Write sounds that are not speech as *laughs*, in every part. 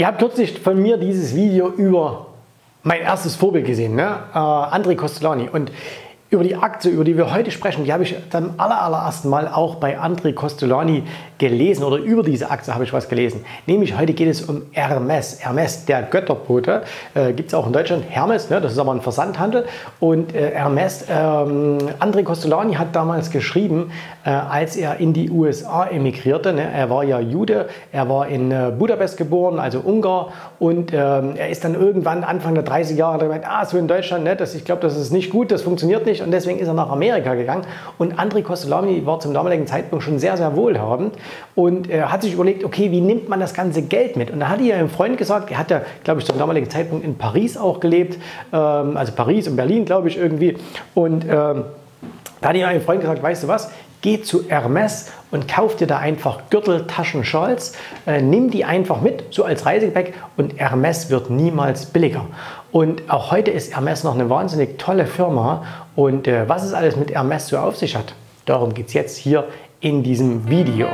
Ihr habt kürzlich von mir dieses Video über mein erstes Vorbild gesehen, ne? äh, André Costolani. Und über die Aktie, über die wir heute sprechen, die habe ich zum allerersten Mal auch bei André Costolani gelesen oder über diese Aktie habe ich was gelesen. Nämlich heute geht es um Hermes. Hermes, der Götterbote, äh, gibt es auch in Deutschland. Hermes, ne, das ist aber ein Versandhandel. Und äh, Hermes, ähm, André Costolani hat damals geschrieben, äh, als er in die USA emigrierte. Ne, er war ja Jude, er war in äh, Budapest geboren, also Ungar. Und ähm, er ist dann irgendwann Anfang der 30er Jahre gemeint, ah, so in Deutschland, ne, das, ich glaube, das ist nicht gut, das funktioniert nicht. Und deswegen ist er nach Amerika gegangen. Und André Costolani war zum damaligen Zeitpunkt schon sehr, sehr wohlhabend und äh, hat sich überlegt, okay, wie nimmt man das ganze Geld mit? Und da hat er einem Freund gesagt, er hat ja, glaube ich, zum damaligen Zeitpunkt in Paris auch gelebt, ähm, also Paris und Berlin, glaube ich, irgendwie. Und ähm, da hat er einem Freund gesagt, weißt du was, geh zu Hermes und kauf dir da einfach Gürtel, Taschen, Schals, äh, nimm die einfach mit, so als Reisegepäck und Hermes wird niemals billiger. Und auch heute ist Hermes noch eine wahnsinnig tolle Firma und äh, was es alles mit Hermes so auf sich hat, darum geht es jetzt hier in diesem Video.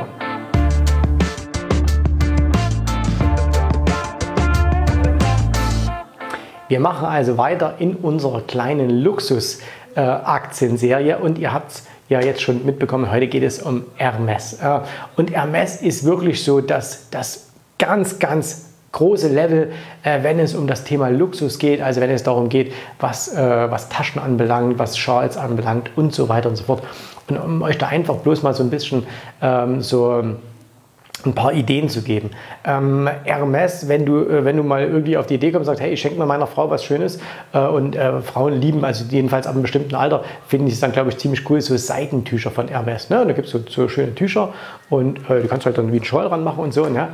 Wir machen also weiter in unserer kleinen Luxus-Aktienserie äh, und ihr habt es ja jetzt schon mitbekommen, heute geht es um Hermes. Äh, und Hermes ist wirklich so dass das ganz, ganz große Level, äh, wenn es um das Thema Luxus geht, also wenn es darum geht, was, was Taschen anbelangt, was Schals anbelangt und so weiter und so fort. Und um euch da einfach bloß mal so ein bisschen ähm, so ein paar Ideen zu geben. Ähm, Hermes, wenn du, äh, wenn du mal irgendwie auf die Idee kommst und sagst, hey, ich schenke mal meiner Frau was Schönes äh, und äh, Frauen lieben, also jedenfalls ab einem bestimmten Alter, finden die es dann, glaube ich, ziemlich cool, so Seitentücher von Hermes. Ne? Und da gibt es so, so, schöne Tücher und äh, du kannst halt dann wie ein Schal ranmachen und so. Ne?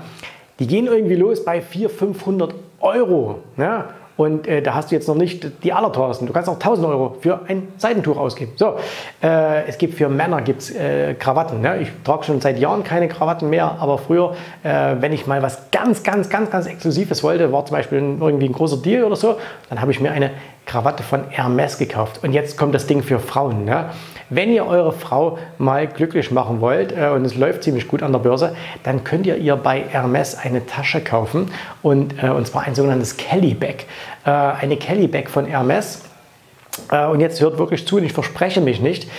Die gehen irgendwie los bei 400, 500 Euro. Ne? Und äh, da hast du jetzt noch nicht die allerteuersten. Du kannst auch 1000 Euro für ein Seidentuch ausgeben. So, äh, es gibt für Männer gibt's, äh, Krawatten. Ne? Ich trage schon seit Jahren keine Krawatten mehr, aber früher, äh, wenn ich mal was ganz, ganz, ganz, ganz Exklusives wollte, war zum Beispiel irgendwie ein großer Deal oder so, dann habe ich mir eine Krawatte von Hermes gekauft. Und jetzt kommt das Ding für Frauen. Ne? Wenn ihr eure Frau mal glücklich machen wollt äh, und es läuft ziemlich gut an der Börse, dann könnt ihr ihr bei Hermes eine Tasche kaufen und, äh, und zwar ein sogenanntes Kelly Bag. Äh, eine Kelly Bag von Hermes. Äh, und jetzt hört wirklich zu und ich verspreche mich nicht.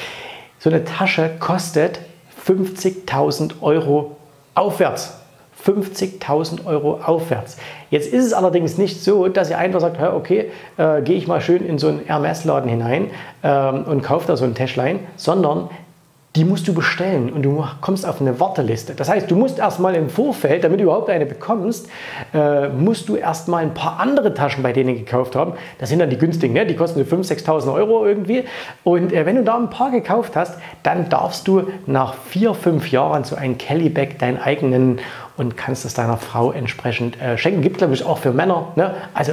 So eine Tasche kostet 50.000 Euro aufwärts. 50.000 Euro aufwärts. Jetzt ist es allerdings nicht so, dass ihr einfach sagt, okay, äh, gehe ich mal schön in so einen Hermes-Laden hinein ähm, und kaufe da so ein Täschlein, sondern die musst du bestellen und du kommst auf eine Warteliste. Das heißt, du musst erstmal im Vorfeld, damit du überhaupt eine bekommst, äh, musst du erstmal ein paar andere Taschen bei denen gekauft haben. Das sind dann die günstigen, ne? die kosten 5.000, 6.000 Euro irgendwie. Und äh, wenn du da ein paar gekauft hast, dann darfst du nach vier, fünf Jahren so ein Kelly Bag deinen eigenen und kannst es deiner Frau entsprechend äh, schenken. Gibt glaube ich auch für Männer. Ne? Also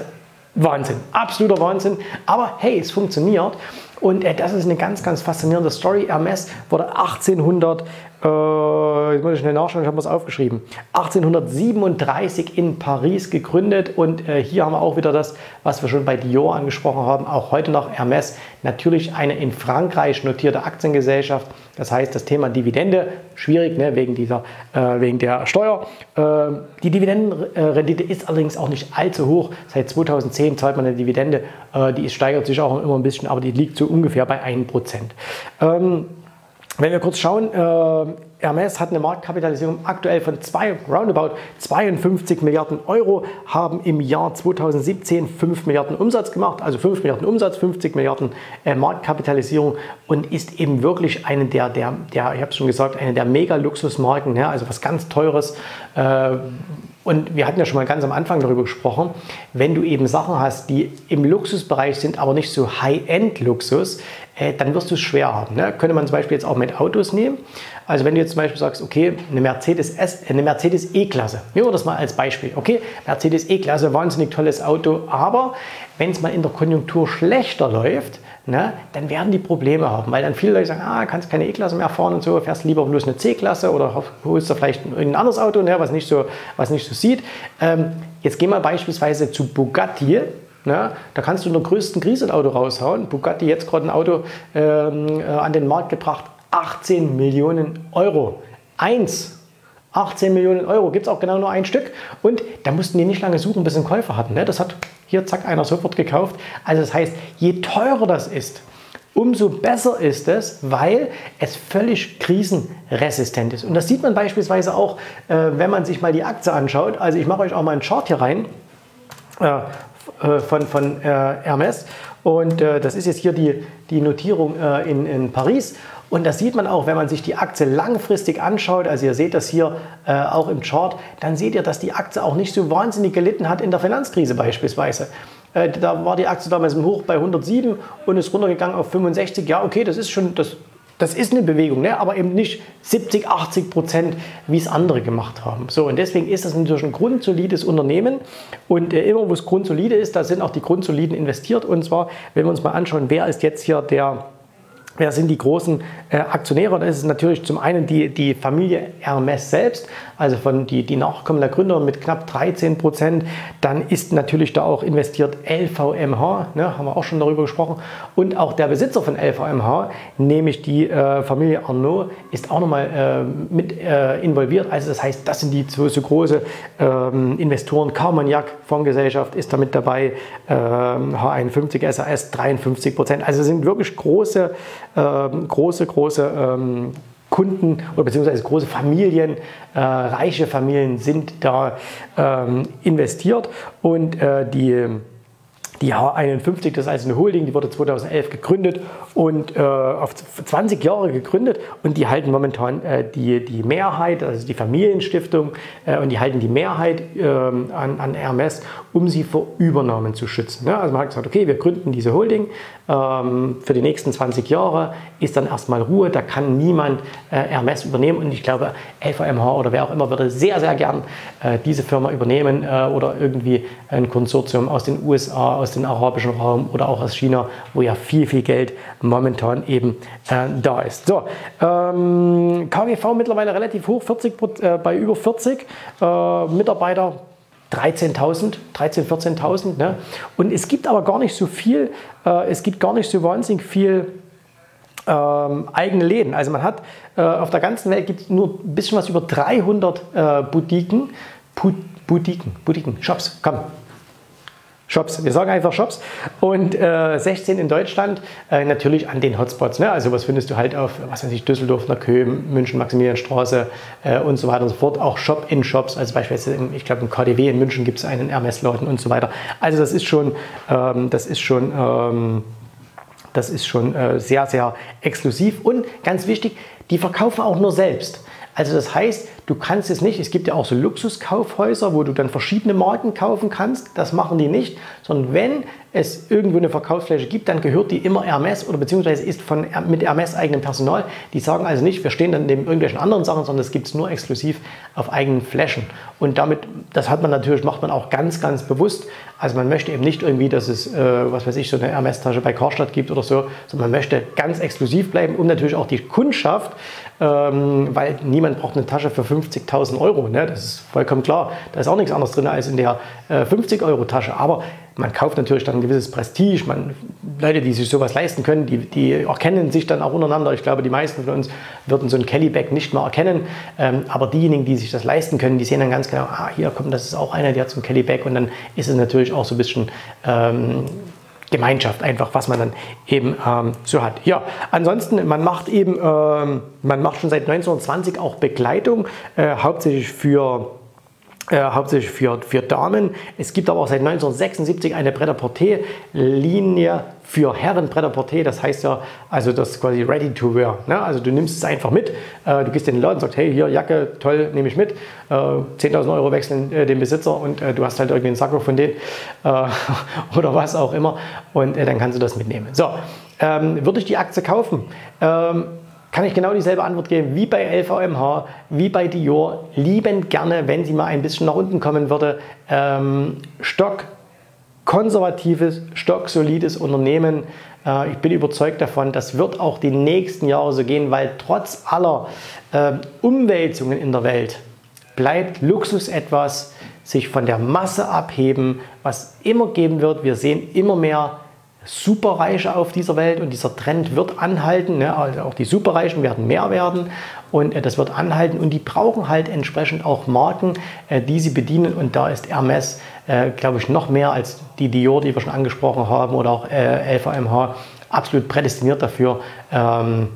Wahnsinn, absoluter Wahnsinn. Aber hey, es funktioniert. Und äh, das ist eine ganz, ganz faszinierende Story. Hermes wurde 1800, äh, jetzt muss ich schnell nachschauen, ich habe es aufgeschrieben, 1837 in Paris gegründet. Und äh, hier haben wir auch wieder das, was wir schon bei Dior angesprochen haben, auch heute noch Hermes. Natürlich eine in Frankreich notierte Aktiengesellschaft. Das heißt, das Thema Dividende, schwierig ne, wegen, dieser, äh, wegen der Steuer. Äh, die Dividendenrendite ist allerdings auch nicht allzu hoch. Seit 2010 zahlt man eine Dividende, äh, die steigert sich auch immer ein bisschen, aber die liegt so ungefähr bei 1%. Ähm, wenn wir kurz schauen, äh, Hermes hat eine Marktkapitalisierung aktuell von zwei, roundabout 52 Milliarden Euro, haben im Jahr 2017 5 Milliarden Umsatz gemacht, also 5 Milliarden Umsatz, 50 Milliarden äh, Marktkapitalisierung und ist eben wirklich eine der, der, der ich habe schon gesagt, eine der Mega-Luxusmarken, ja, also was ganz Teures. Äh, und wir hatten ja schon mal ganz am Anfang darüber gesprochen, wenn du eben Sachen hast, die im Luxusbereich sind, aber nicht so High-End-Luxus, dann wirst du es schwer haben. Ne? Könnte man zum Beispiel jetzt auch mit Autos nehmen. Also wenn du jetzt zum Beispiel sagst, okay, eine Mercedes S, eine Mercedes E-Klasse, nehmen wir das mal als Beispiel. Okay, Mercedes E-Klasse, wahnsinnig tolles Auto, aber wenn es mal in der Konjunktur schlechter läuft, ne, dann werden die Probleme haben, weil dann viele Leute sagen, ah, kannst keine E-Klasse mehr fahren und so, fährst lieber bloß eine C-Klasse oder holst du vielleicht ein anderes Auto, ne, was, nicht so, was nicht so sieht. Ähm, jetzt gehen wir beispielsweise zu Bugatti, Ne? Da kannst du in der größten Krise ein Auto raushauen. Bugatti jetzt gerade ein Auto ähm, äh, an den Markt gebracht, 18 Millionen Euro. Eins. 18 Millionen Euro, gibt es auch genau nur ein Stück. Und da mussten die nicht lange suchen, bis sie einen Käufer hatten. Ne? Das hat hier, zack, einer sofort gekauft. Also das heißt, je teurer das ist, umso besser ist es, weil es völlig krisenresistent ist. Und das sieht man beispielsweise auch, äh, wenn man sich mal die Aktie anschaut. Also ich mache euch auch mal einen Chart hier rein äh, äh von, von äh, Hermes. Und äh, das ist jetzt hier die, die Notierung äh, in, in Paris. Und das sieht man auch, wenn man sich die Aktie langfristig anschaut. Also ihr seht das hier äh, auch im Chart. Dann seht ihr, dass die Aktie auch nicht so wahnsinnig gelitten hat in der Finanzkrise beispielsweise. Äh, da war die Aktie damals im Hoch bei 107 und ist runtergegangen auf 65. Ja, okay, das ist schon, das, das ist eine Bewegung, ne? aber eben nicht 70, 80 Prozent, wie es andere gemacht haben. So, und deswegen ist das natürlich ein grundsolides Unternehmen. Und äh, immer, wo es grundsolide ist, da sind auch die Grundsoliden investiert. Und zwar, wenn wir uns mal anschauen, wer ist jetzt hier der Wer sind die großen äh, Aktionäre? Das ist natürlich zum einen die, die Familie Hermes selbst, also von die, die Nachkommen der Gründer mit knapp 13 Prozent. Dann ist natürlich da auch investiert LVMH, ne, haben wir auch schon darüber gesprochen. Und auch der Besitzer von LVMH, nämlich die äh, Familie Arnaud, ist auch nochmal äh, mit äh, involviert. Also das heißt, das sind die so, so große ähm, Investoren. Carmagnac Fondsgesellschaft ist damit dabei, H51 SAS 53 Prozent. Also sind wirklich große große, große ähm, Kunden oder beziehungsweise große Familien, äh, reiche Familien sind da ähm, investiert. Und äh, die die H51, das ist also eine Holding, die wurde 2011 gegründet und äh, auf 20 Jahre gegründet und die halten momentan äh, die, die Mehrheit, also die Familienstiftung, äh, und die halten die Mehrheit ähm, an, an Hermes, um sie vor Übernahmen zu schützen. Ja, also man hat gesagt, okay, wir gründen diese Holding ähm, für die nächsten 20 Jahre, ist dann erstmal Ruhe, da kann niemand äh, Hermes übernehmen und ich glaube, LVMH oder wer auch immer würde sehr, sehr gern äh, diese Firma übernehmen äh, oder irgendwie ein Konsortium aus den USA, aus dem arabischen Raum oder auch aus China, wo ja viel, viel Geld momentan eben äh, da ist. So, ähm, KGV mittlerweile relativ hoch, 40, äh, bei über 40 äh, Mitarbeiter. 13.000, 13.000, 14.000. Ne? Und es gibt aber gar nicht so viel, äh, es gibt gar nicht so wahnsinnig viel ähm, eigene Läden. Also man hat äh, auf der ganzen Welt gibt nur ein bisschen was über 300 äh, Boutiquen, Boutiquen, Boutiquen, Shops, komm, Shops. Wir sagen einfach Shops. Und äh, 16 in Deutschland, äh, natürlich an den Hotspots. Ne? Also was findest du halt auf, was weiß ich, Düsseldorf, Neukölln, München, Maximilianstraße äh, und so weiter und so fort. Auch Shop-in-Shops, also beispielsweise, in, ich glaube im KDW in München gibt es einen Hermes-Laden und so weiter. Also das ist schon, ähm, das ist schon, ähm, das ist schon äh, sehr, sehr exklusiv. Und ganz wichtig, die verkaufen auch nur selbst. Also das heißt, du kannst es nicht, es gibt ja auch so Luxuskaufhäuser, wo du dann verschiedene Marken kaufen kannst. Das machen die nicht, sondern wenn es irgendwo eine Verkaufsfläche gibt, dann gehört die immer Hermes oder beziehungsweise ist von, mit Hermes eigenem Personal. Die sagen also nicht, wir stehen dann neben irgendwelchen anderen Sachen, sondern es gibt es nur exklusiv auf eigenen Flächen. Und damit, das hat man natürlich, macht man auch ganz, ganz bewusst. Also man möchte eben nicht irgendwie, dass es, äh, was weiß ich, so eine Hermes-Tasche bei Karstadt gibt oder so, sondern man möchte ganz exklusiv bleiben, um natürlich auch die Kundschaft, ähm, weil niemand braucht eine Tasche für 50.000 Euro. Ne? Das ist vollkommen klar. Da ist auch nichts anderes drin als in der äh, 50-Euro-Tasche. Aber man kauft natürlich dann ein gewisses Prestige. Man, Leute, die sich sowas leisten können, die, die erkennen sich dann auch untereinander. Ich glaube, die meisten von uns würden so ein Kelly-Bag nicht mehr erkennen. Ähm, aber diejenigen, die sich das leisten können, die sehen dann ganz genau, ah, hier kommt, das ist auch einer, der hat so ein Kelly-Bag. Und dann ist es natürlich auch so ein bisschen ähm, Gemeinschaft einfach, was man dann eben ähm, so hat. Ja, ansonsten, man macht eben, ähm, man macht schon seit 1920 auch Begleitung, äh, hauptsächlich für äh, hauptsächlich für, für Damen. Es gibt aber auch seit 1976 eine Pret-à-Porter-Linie für Herren Pret-à-Porter. Das heißt ja, also das ist quasi ready to wear. Ne? Also du nimmst es einfach mit. Äh, du gehst in den Laden und sagst, hey, hier Jacke, toll, nehme ich mit. Äh, 10.000 Euro wechseln äh, den Besitzer und äh, du hast halt irgendwie einen Sakko von denen äh, *laughs* oder was auch immer. Und dann kannst du das mitnehmen. So, ähm, würde ich die Aktie kaufen? Ähm, kann ich genau dieselbe Antwort geben wie bei LVMH, wie bei Dior. Liebend gerne, wenn sie mal ein bisschen nach unten kommen würde. Ähm, Stock konservatives, stocksolides Unternehmen. Äh, ich bin überzeugt davon, das wird auch die nächsten Jahre so gehen, weil trotz aller äh, Umwälzungen in der Welt bleibt Luxus etwas, sich von der Masse abheben, was immer geben wird. Wir sehen immer mehr Superreiche auf dieser Welt und dieser Trend wird anhalten. Ne? Also auch die Superreichen werden mehr werden und äh, das wird anhalten und die brauchen halt entsprechend auch Marken, äh, die sie bedienen und da ist Hermes, äh, glaube ich, noch mehr als die Dior, die wir schon angesprochen haben oder auch äh, LVMH absolut prädestiniert dafür, ähm,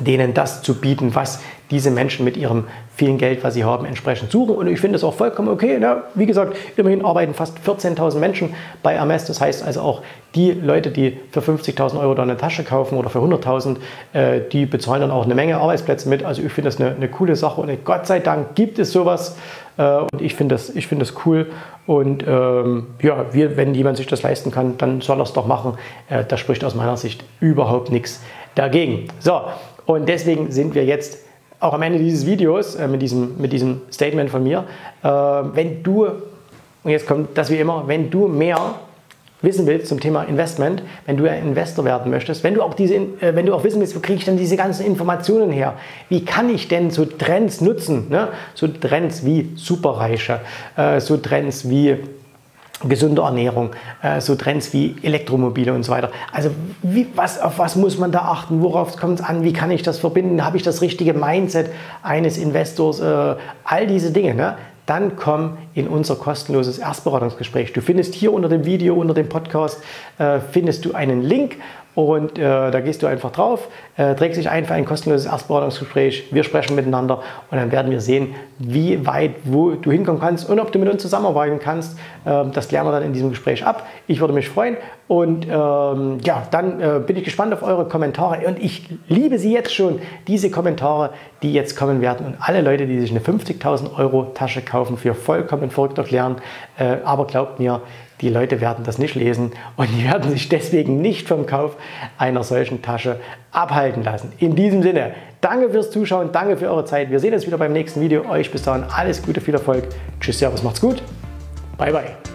denen das zu bieten, was diese Menschen mit ihrem vielen Geld, was sie haben, entsprechend suchen. Und ich finde es auch vollkommen okay. Ne? Wie gesagt, immerhin arbeiten fast 14.000 Menschen bei Hermes. Das heißt also auch die Leute, die für 50.000 Euro da eine Tasche kaufen oder für 100.000, äh, die bezahlen dann auch eine Menge Arbeitsplätze mit. Also ich finde das eine, eine, coole Sache und Gott sei Dank gibt es sowas. Äh, und ich finde das, find das cool. Und ähm, ja, wir, wenn jemand sich das leisten kann, dann soll er es doch machen. Äh, da spricht aus meiner Sicht überhaupt nichts dagegen. So, und deswegen sind wir jetzt auch am Ende dieses Videos äh, mit, diesem, mit diesem Statement von mir, äh, wenn du, und jetzt kommt das wie immer, wenn du mehr wissen willst zum Thema Investment, wenn du ein Investor werden möchtest, wenn du auch, diese, äh, wenn du auch wissen willst, wo kriege ich denn diese ganzen Informationen her? Wie kann ich denn so Trends nutzen? Ne? So Trends wie Superreiche, äh, so Trends wie gesunde Ernährung, äh, so Trends wie Elektromobile und so weiter. Also wie, was, auf was muss man da achten? Worauf kommt es an? Wie kann ich das verbinden? Habe ich das richtige Mindset eines Investors? Äh, all diese Dinge. Ne? Dann komm in unser kostenloses Erstberatungsgespräch. Du findest hier unter dem Video, unter dem Podcast, äh, findest du einen Link und äh, da gehst du einfach drauf, äh, trägst dich ein für ein kostenloses Erstberatungsgespräch. Wir sprechen miteinander und dann werden wir sehen, wie weit, wo du hinkommen kannst und ob du mit uns zusammenarbeiten kannst. Ähm, das klären wir dann in diesem Gespräch ab. Ich würde mich freuen und ähm, ja, dann äh, bin ich gespannt auf eure Kommentare und ich liebe sie jetzt schon, diese Kommentare, die jetzt kommen werden und alle Leute, die sich eine 50.000 Euro Tasche kaufen, für vollkommen verrückt erklären. Äh, aber glaubt mir, die Leute werden das nicht lesen und die werden sich deswegen nicht vom Kauf einer solchen Tasche abhalten lassen. In diesem Sinne, danke fürs Zuschauen, danke für eure Zeit. Wir sehen uns wieder beim nächsten Video. Euch bis dahin alles Gute, viel Erfolg. Tschüss, Servus, macht's gut. Bye, bye.